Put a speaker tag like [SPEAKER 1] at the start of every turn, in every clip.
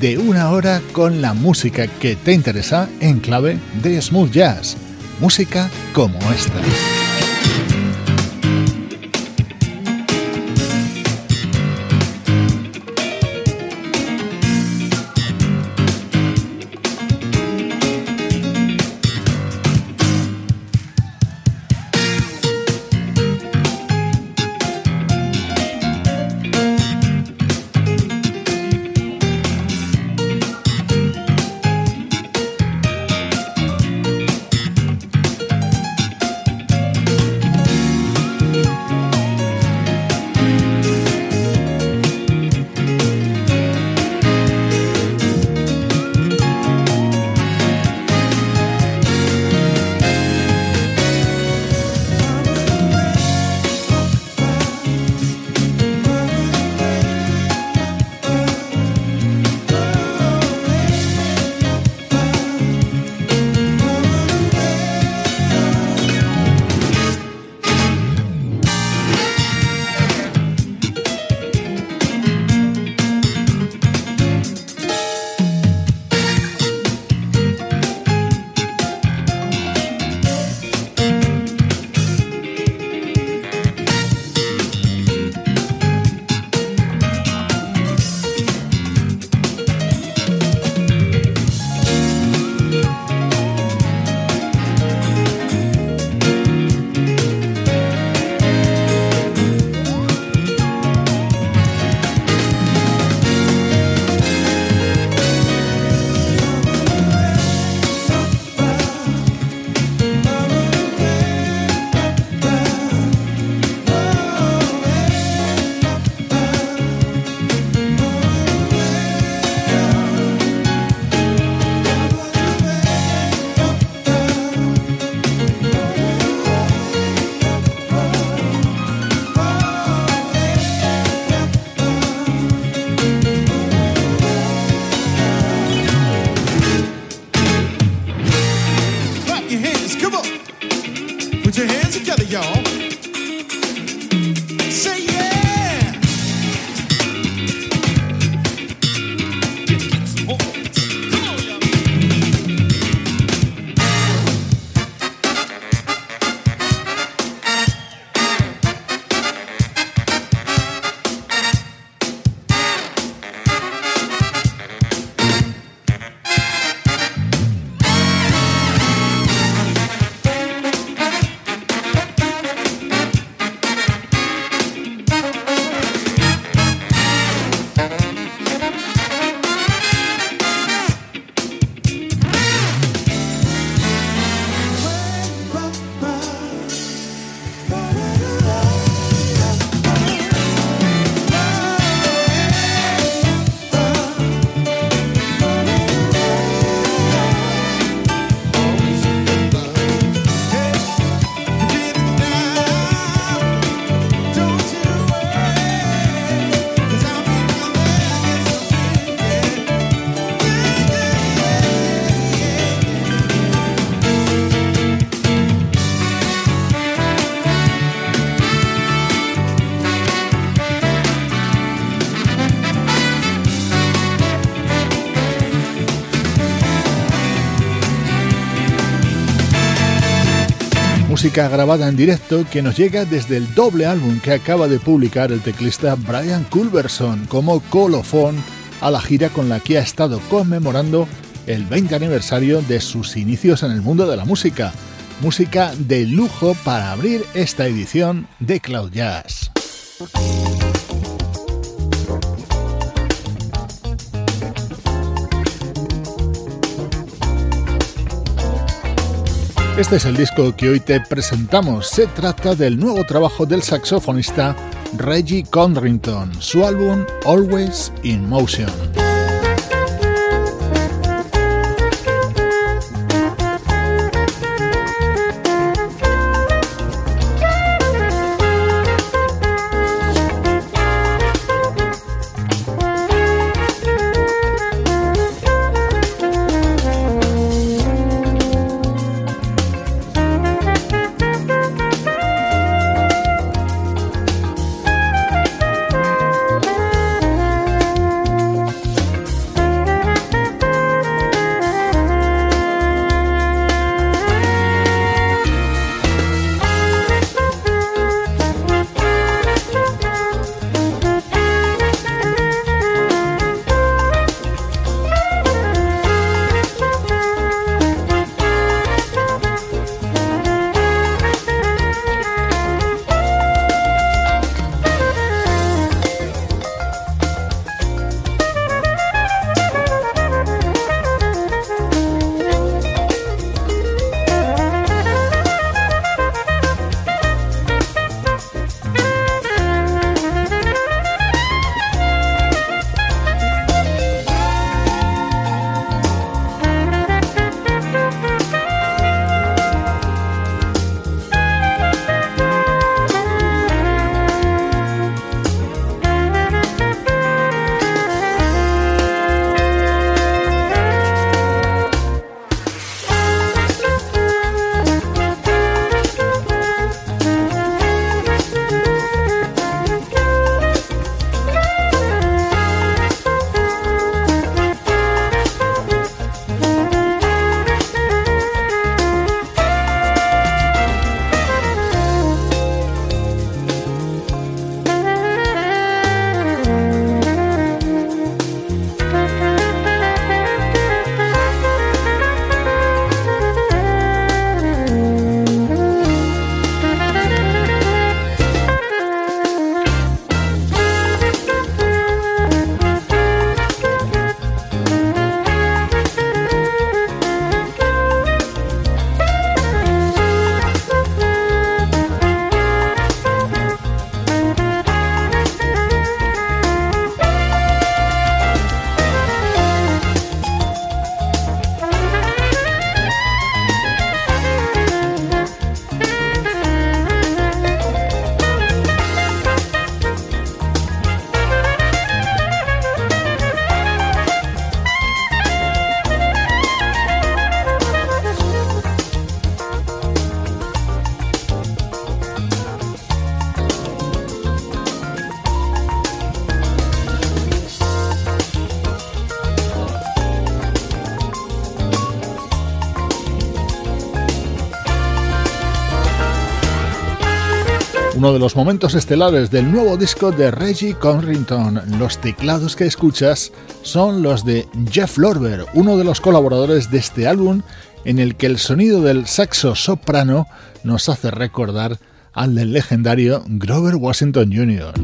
[SPEAKER 1] de una hora con la música que te interesa en clave de smooth jazz. Música como esta. Música grabada en directo que nos llega desde el doble álbum que acaba de publicar el teclista Brian Culberson como Colofon
[SPEAKER 2] a la gira con la que ha estado conmemorando el 20 aniversario de sus inicios en el mundo de la música. Música de lujo para abrir esta edición de Cloud Jazz. Este es el disco que hoy te presentamos. Se trata del nuevo trabajo del saxofonista Reggie Condrington, su álbum Always in Motion. Uno de los momentos estelares del nuevo disco de Reggie Conrington. Los teclados que escuchas son los de Jeff Lorber, uno de los colaboradores de este álbum en el que el sonido del saxo soprano nos hace recordar al del legendario Grover Washington Jr.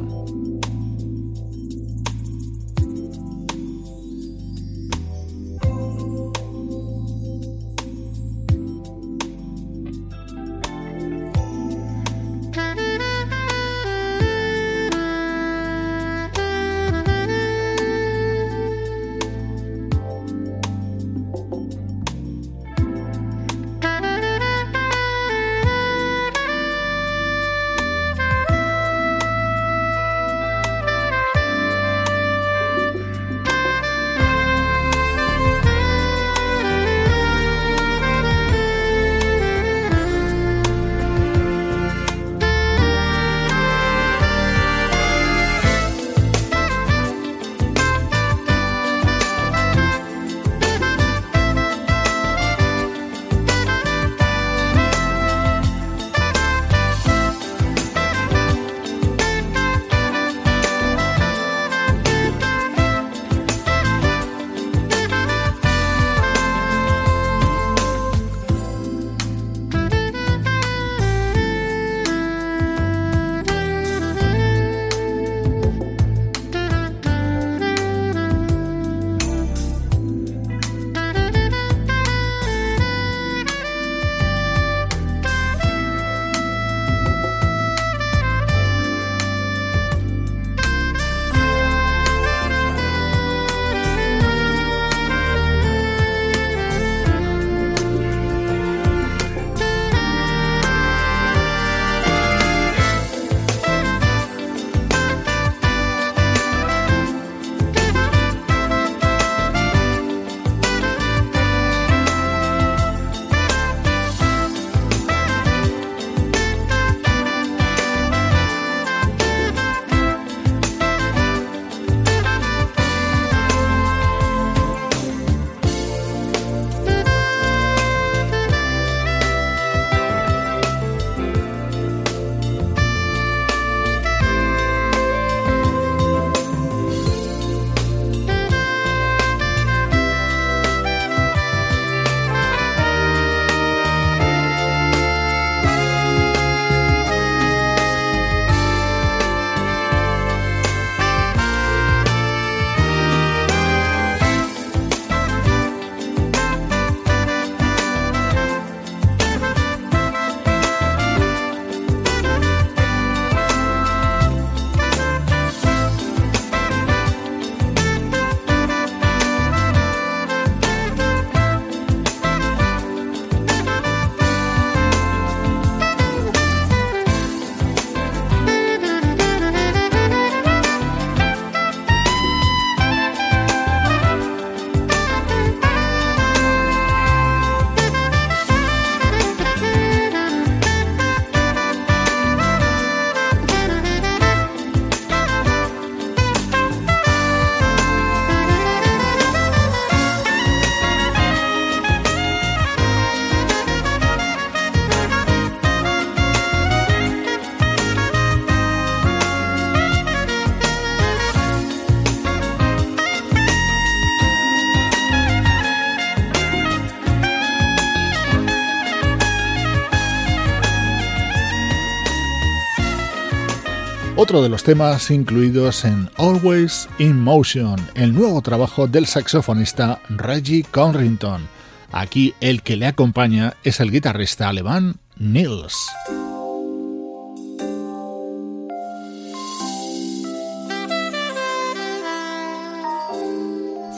[SPEAKER 2] otro de los temas incluidos en Always in Motion, el nuevo trabajo del saxofonista Reggie Conrington. Aquí el que le acompaña es el guitarrista alemán Nils.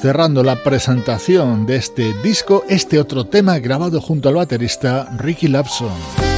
[SPEAKER 2] Cerrando la presentación de este disco, este otro tema grabado junto al baterista Ricky Lapson.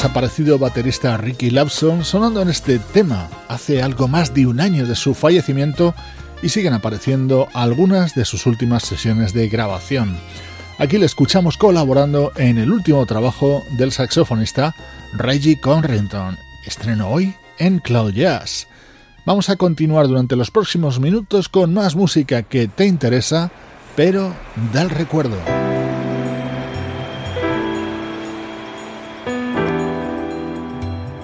[SPEAKER 2] Desaparecido baterista Ricky Lapson sonando en este tema hace algo más de un año de su fallecimiento y siguen apareciendo algunas de sus últimas sesiones de grabación. Aquí le escuchamos colaborando en el último trabajo del saxofonista Reggie Conrington, estreno hoy en Cloud Jazz. Vamos a continuar durante los próximos minutos con más música que te interesa, pero da el recuerdo.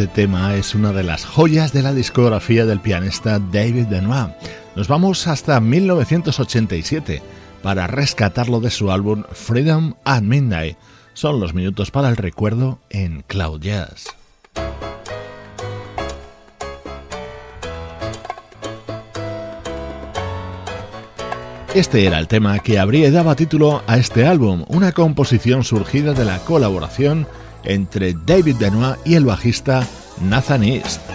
[SPEAKER 2] Este tema es una de las joyas de la discografía del pianista David Benoit. Nos vamos hasta 1987 para rescatarlo de su álbum Freedom at Midnight. Son los minutos para el recuerdo en Cloud Jazz. Este era el tema que abría y daba título a este álbum, una composición surgida de la colaboración entre David Benoit y el bajista Nathan East.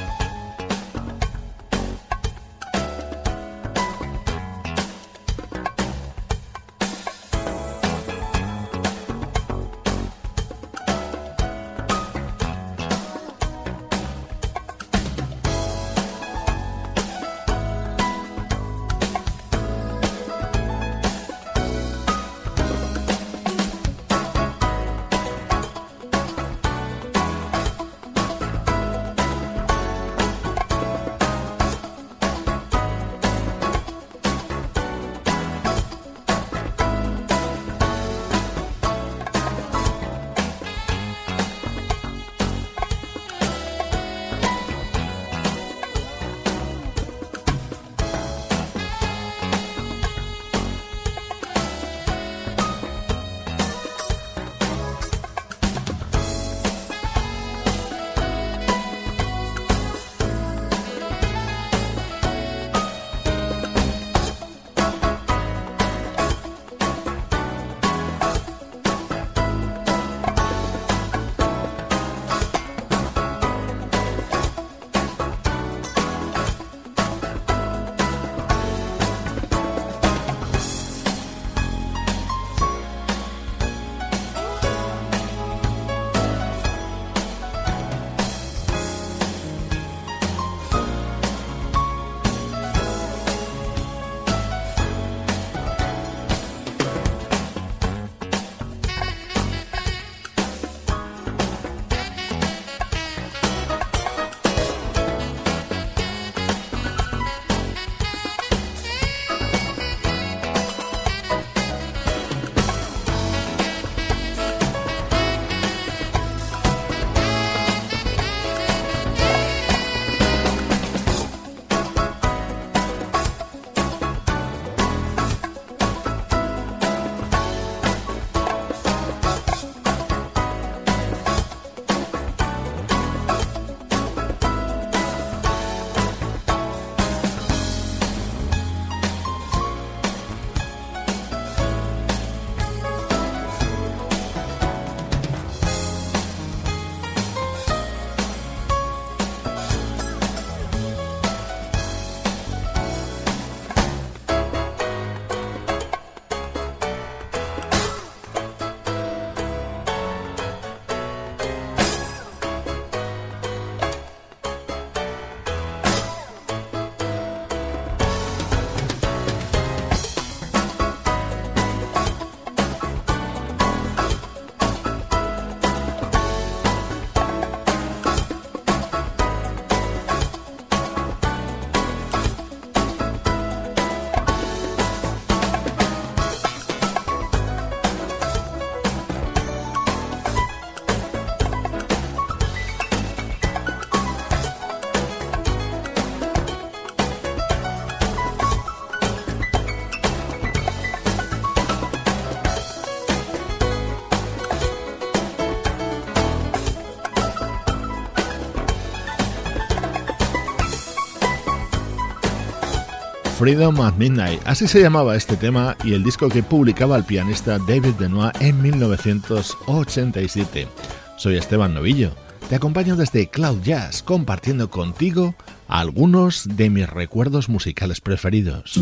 [SPEAKER 2] Freedom at Midnight, así se llamaba este tema y el disco que publicaba el pianista David Benoit en 1987. Soy Esteban Novillo, te acompaño desde Cloud Jazz compartiendo contigo algunos de mis recuerdos musicales preferidos.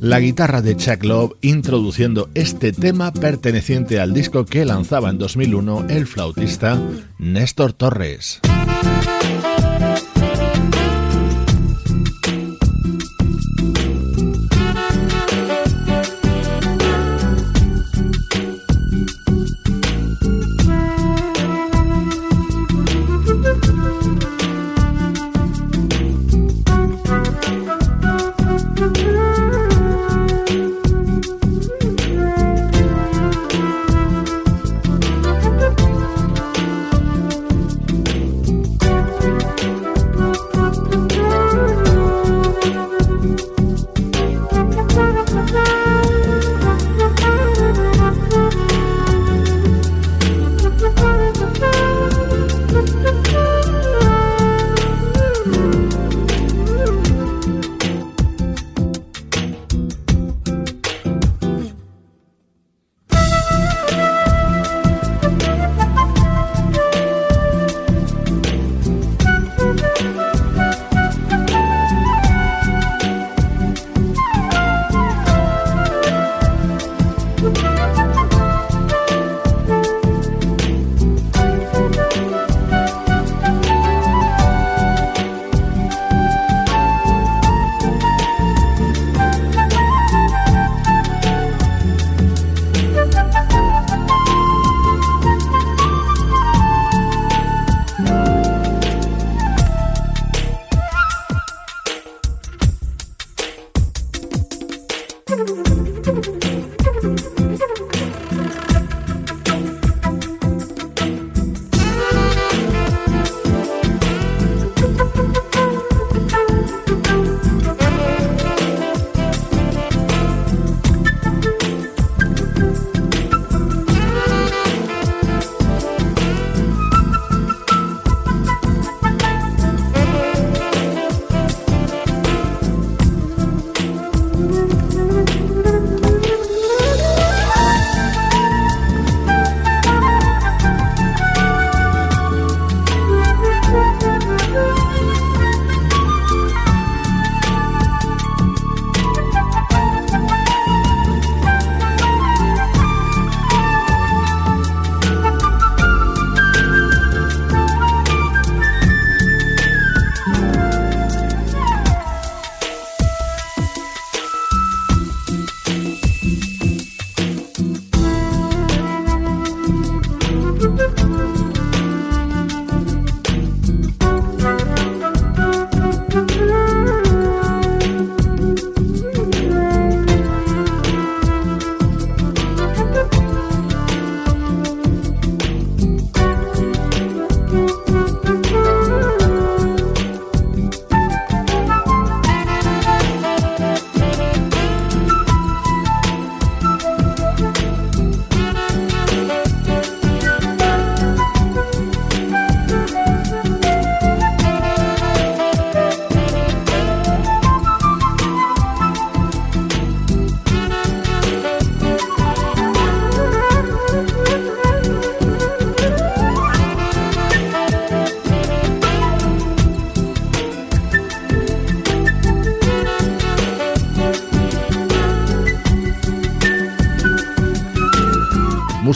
[SPEAKER 2] La guitarra de Chuck Love introduciendo este tema perteneciente al disco que lanzaba en 2001 el flautista Néstor Torres.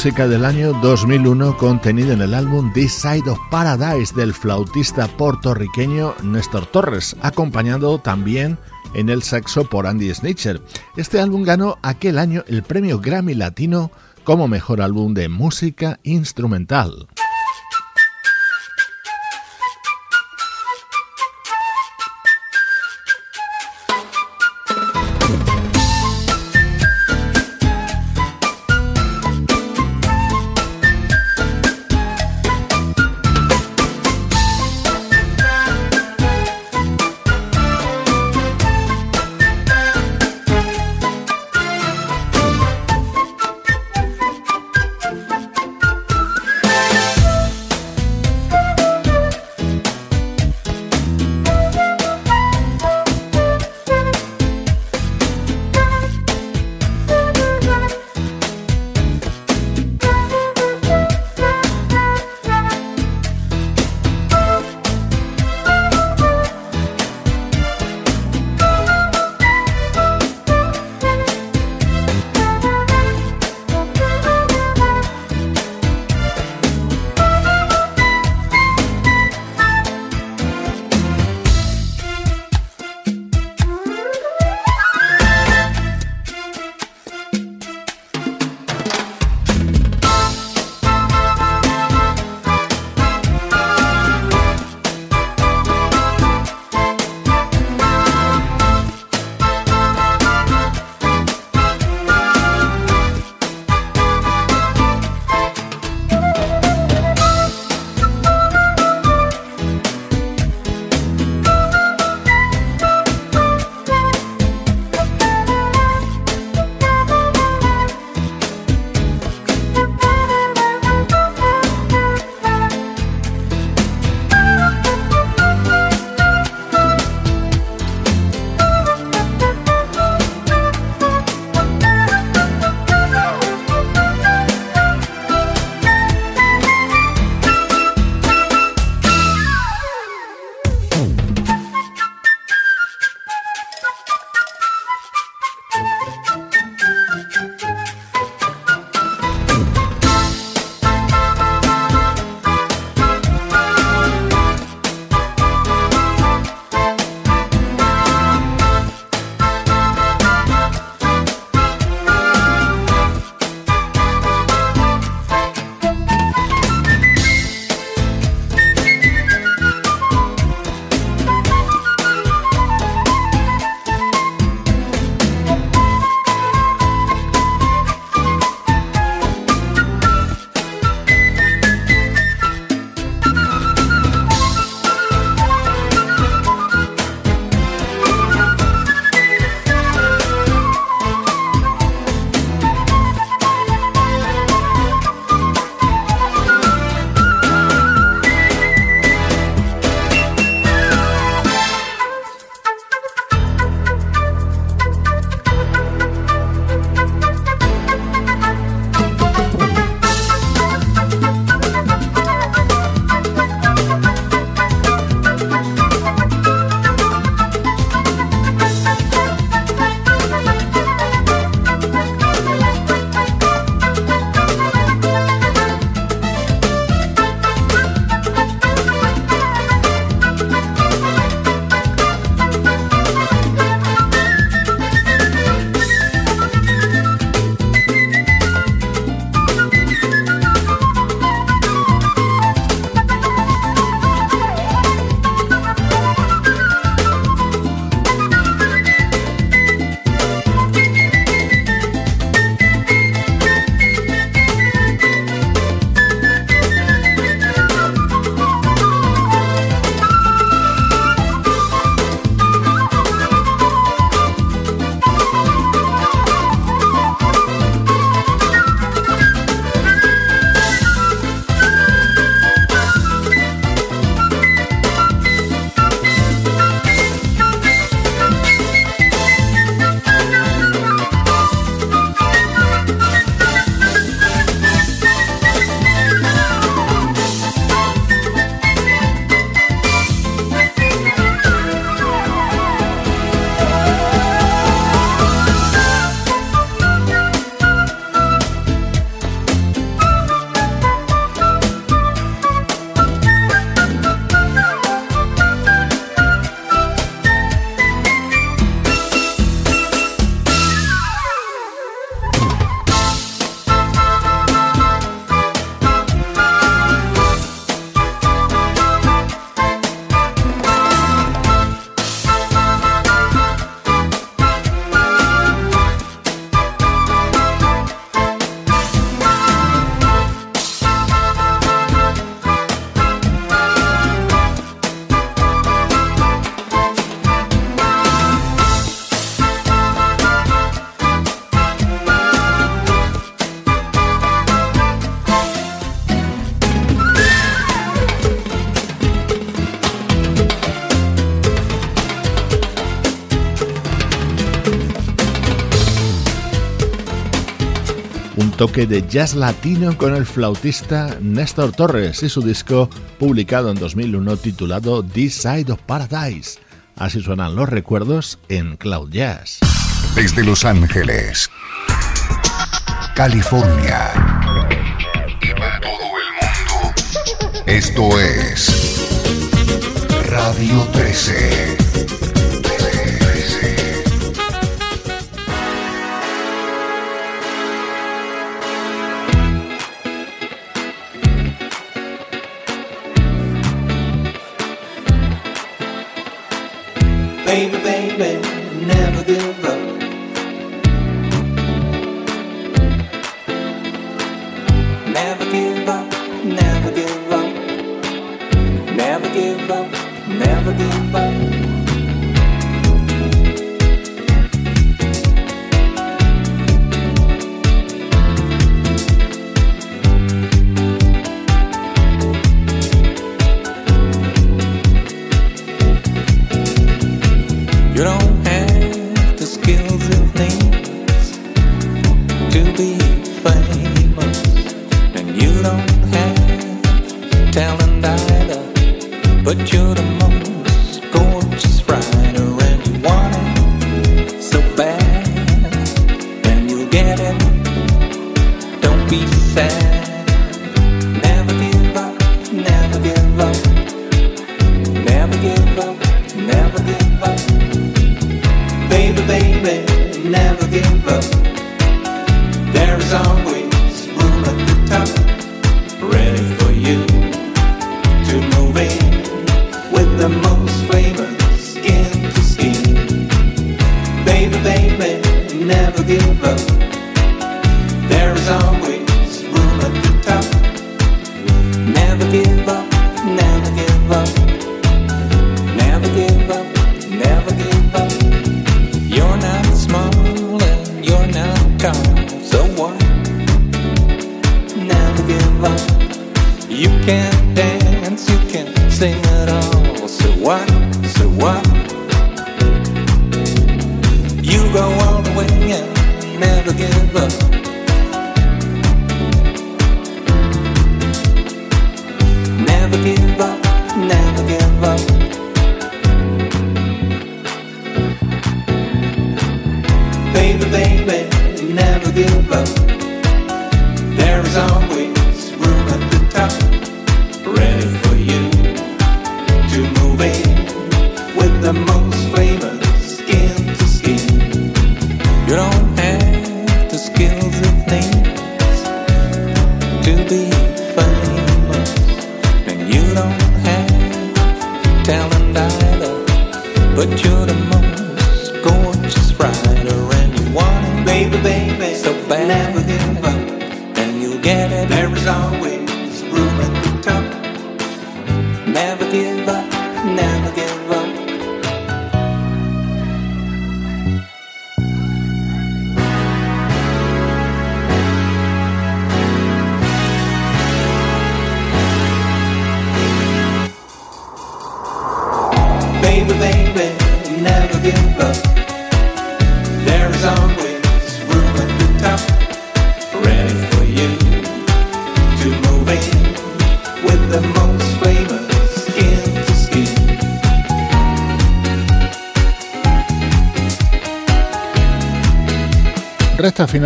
[SPEAKER 2] Música del año 2001 contenida en el álbum This Side of Paradise del flautista puertorriqueño Néstor Torres, acompañado también en el saxo por Andy Snitcher. Este álbum ganó aquel año el premio Grammy Latino como mejor álbum de música instrumental. Toque de jazz latino con el flautista Néstor Torres y su disco publicado en 2001 titulado This Side of Paradise. Así suenan los recuerdos en Cloud Jazz.
[SPEAKER 3] Desde Los Ángeles, California y para todo el mundo, esto es Radio 13.
[SPEAKER 4] Never give up, never give up. Never give up, never give up.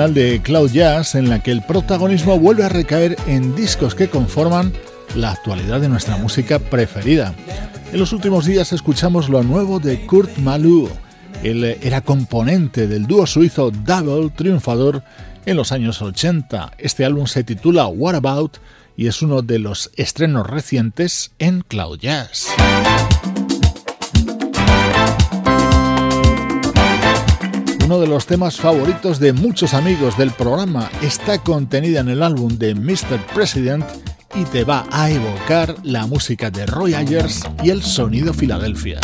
[SPEAKER 2] De Cloud Jazz en la que el protagonismo vuelve a recaer en discos que conforman la actualidad de nuestra música preferida. En los últimos días escuchamos lo nuevo de Kurt Malou. Él era componente del dúo suizo Double, triunfador en los años 80. Este álbum se titula What About y es uno de los estrenos recientes en Cloud Jazz. Uno de los temas favoritos de muchos amigos del programa está contenida en el álbum de Mr. President y te va a evocar la música de Roy Ayers y el sonido Filadelfia.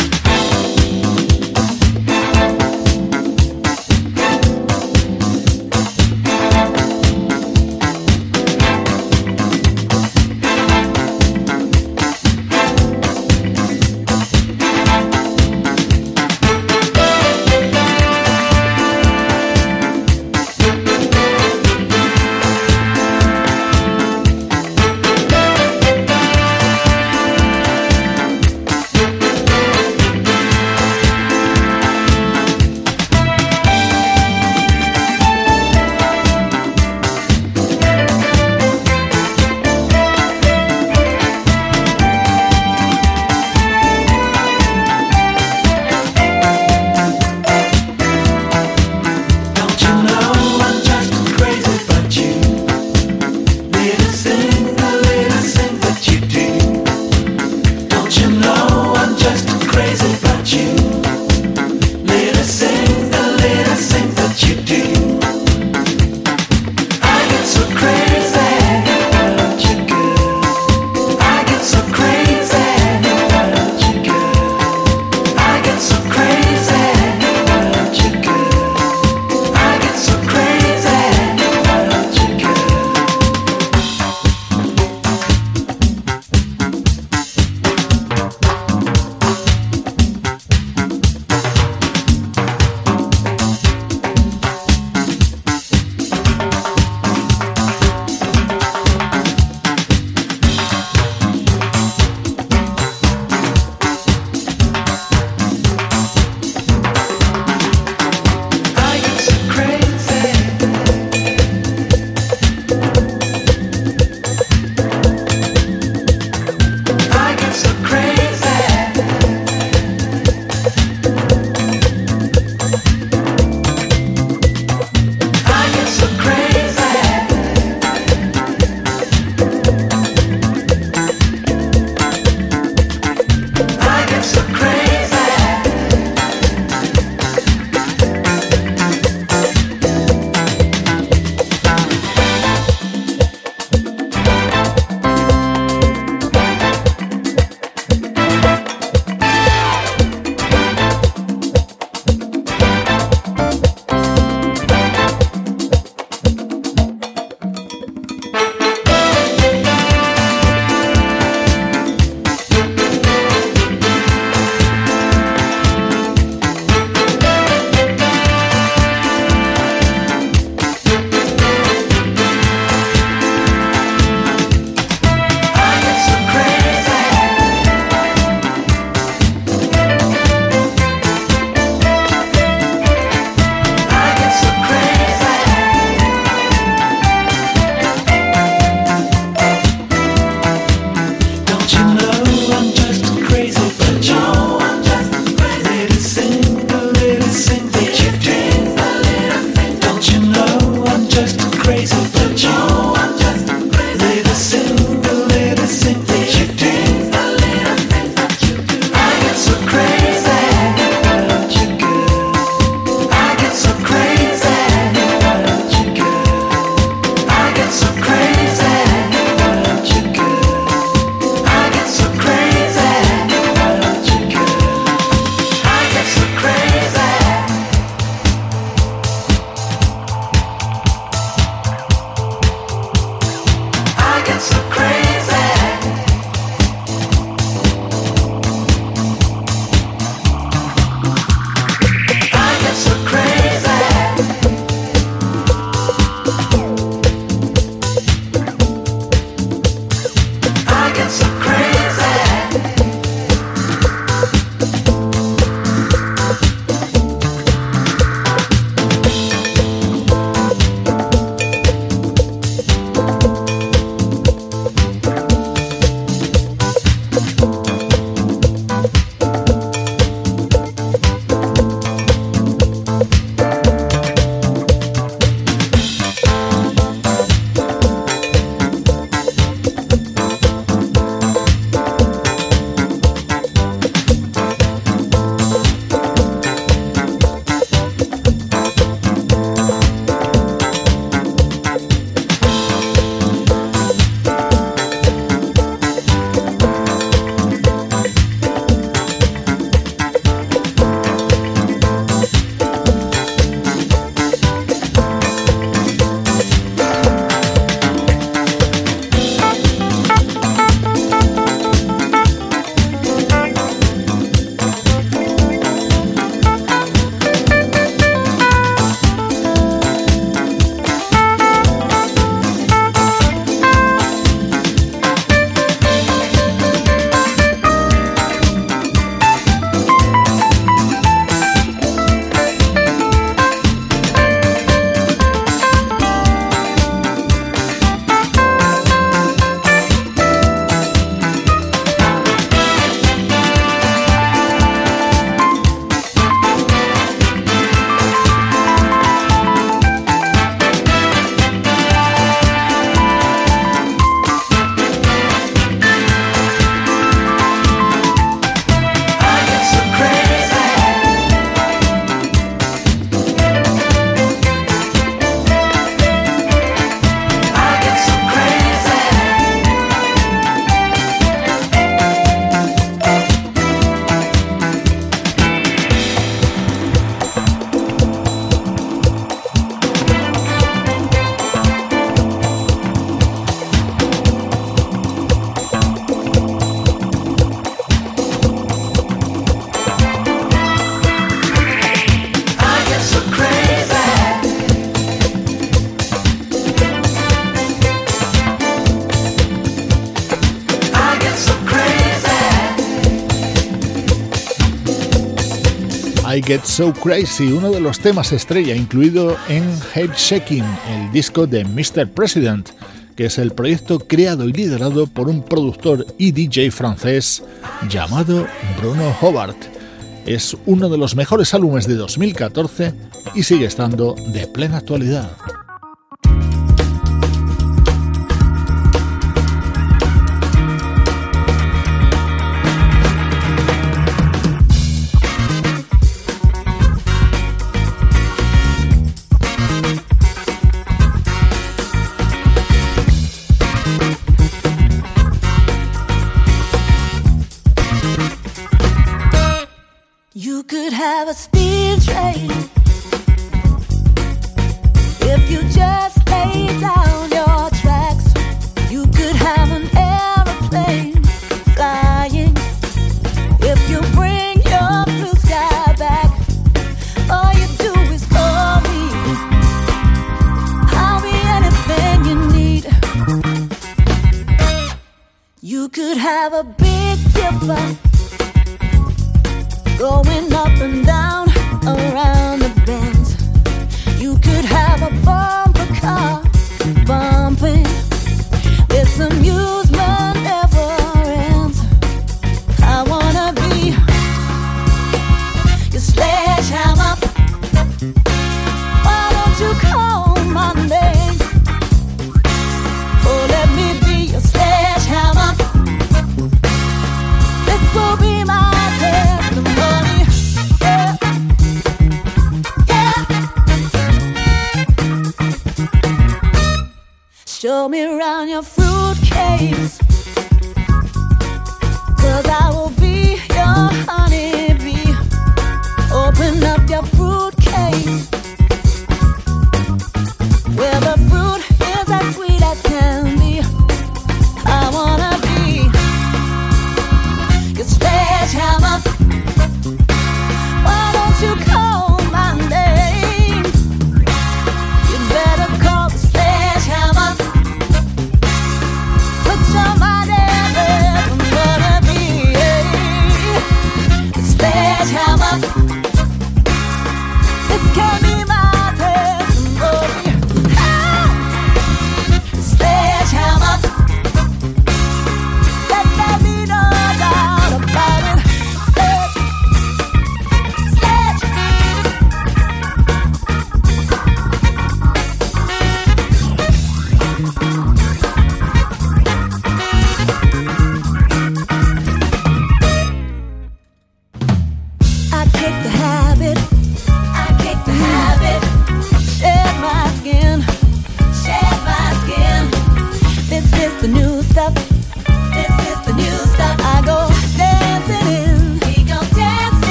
[SPEAKER 5] Get So Crazy, uno de los temas estrella incluido en Head Shaking, el disco de Mr. President, que es el proyecto creado y liderado por un productor y DJ francés llamado Bruno Hobart. Es uno de los mejores álbumes de 2014 y sigue estando de plena actualidad.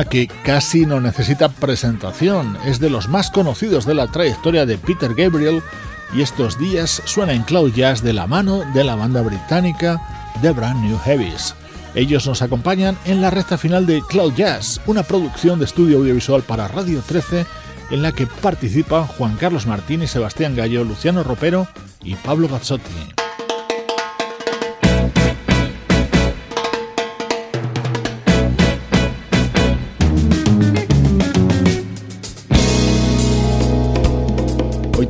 [SPEAKER 5] Tema que casi no necesita presentación, es de los más conocidos de la trayectoria de Peter Gabriel y estos días suena en Cloud Jazz de la mano de la banda británica The Brand New Heavies. Ellos nos acompañan en la recta final de Cloud Jazz, una producción de estudio audiovisual para Radio 13 en la que participan Juan Carlos Martín y Sebastián Gallo, Luciano Ropero y Pablo Bazzotti.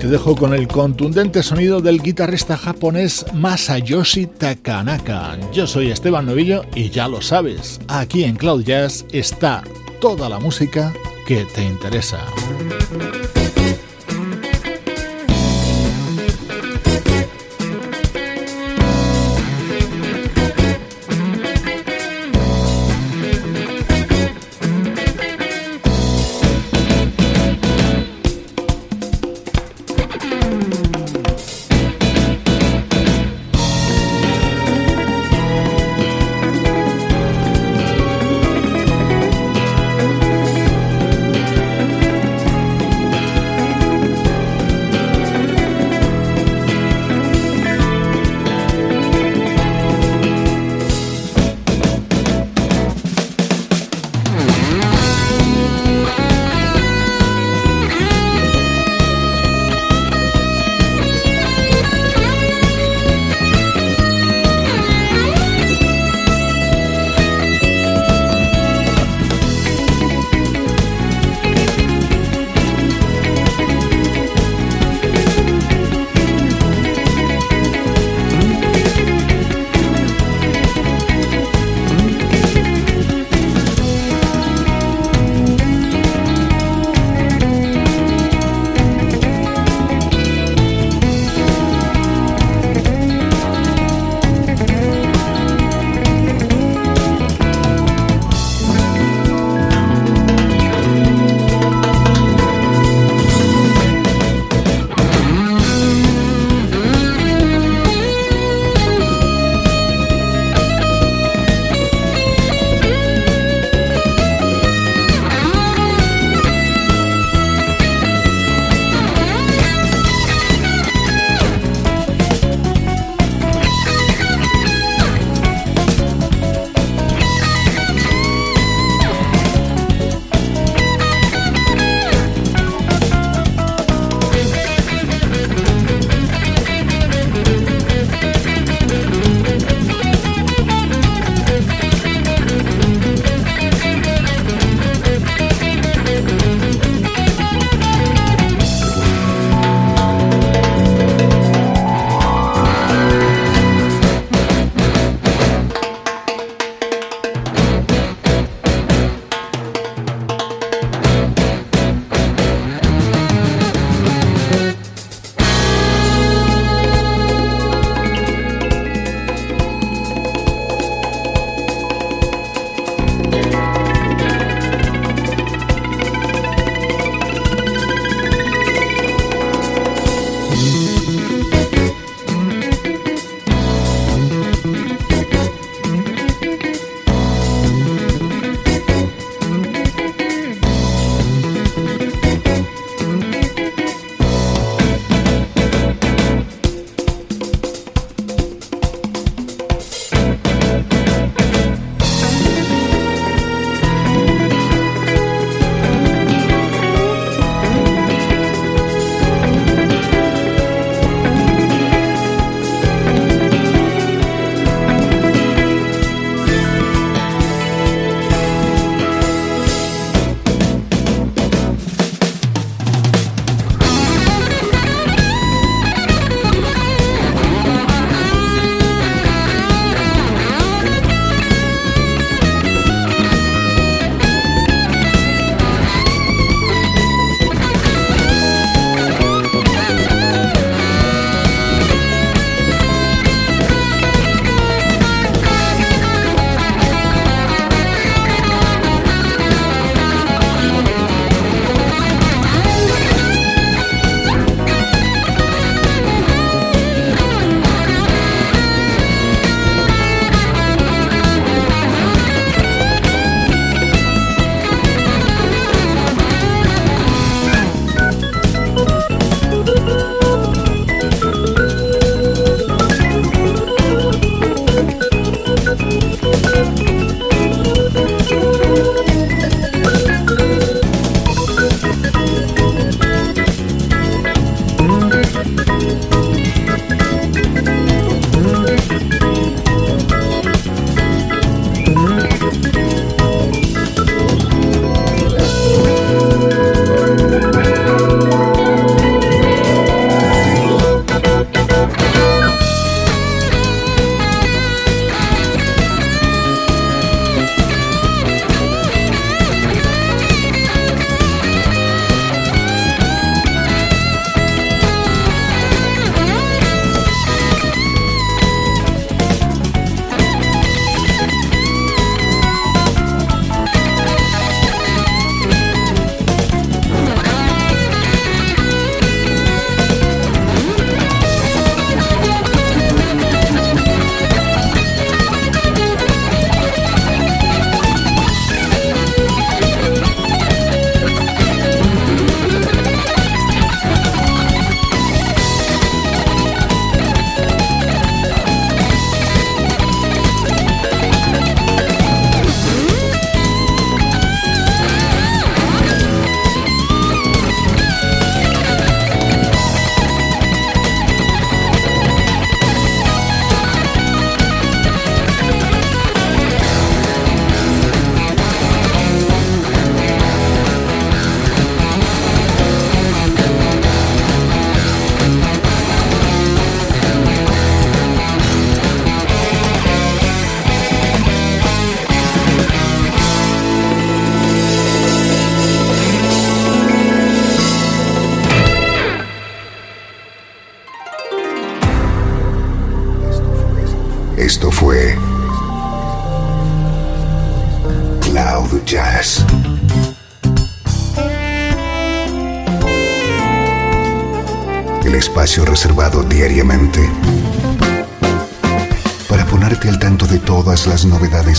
[SPEAKER 5] Te dejo con el contundente sonido del guitarrista japonés Masayoshi Takanaka. Yo soy Esteban Novillo y ya lo sabes, aquí en Cloud Jazz está toda la música que te interesa.